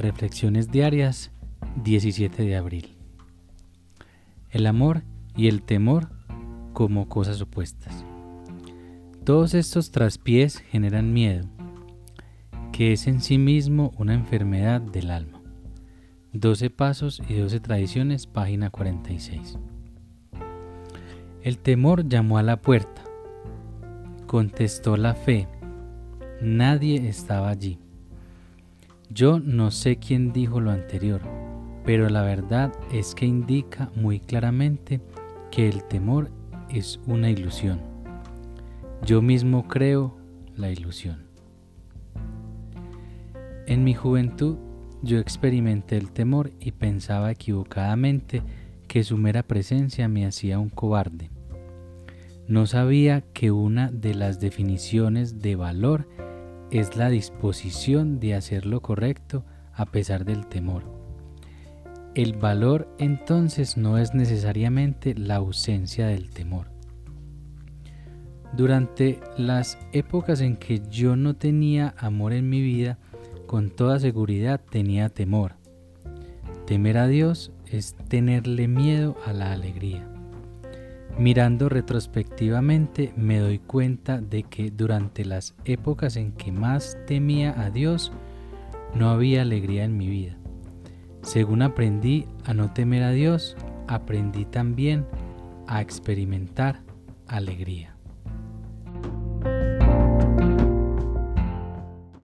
Reflexiones diarias 17 de abril. El amor y el temor como cosas opuestas. Todos estos traspiés generan miedo, que es en sí mismo una enfermedad del alma. 12 pasos y 12 tradiciones, página 46. El temor llamó a la puerta. Contestó la fe. Nadie estaba allí. Yo no sé quién dijo lo anterior, pero la verdad es que indica muy claramente que el temor es una ilusión. Yo mismo creo la ilusión. En mi juventud yo experimenté el temor y pensaba equivocadamente que su mera presencia me hacía un cobarde. No sabía que una de las definiciones de valor es la disposición de hacer lo correcto a pesar del temor. El valor entonces no es necesariamente la ausencia del temor. Durante las épocas en que yo no tenía amor en mi vida, con toda seguridad tenía temor. Temer a Dios es tenerle miedo a la alegría. Mirando retrospectivamente me doy cuenta de que durante las épocas en que más temía a Dios, no había alegría en mi vida. Según aprendí a no temer a Dios, aprendí también a experimentar alegría.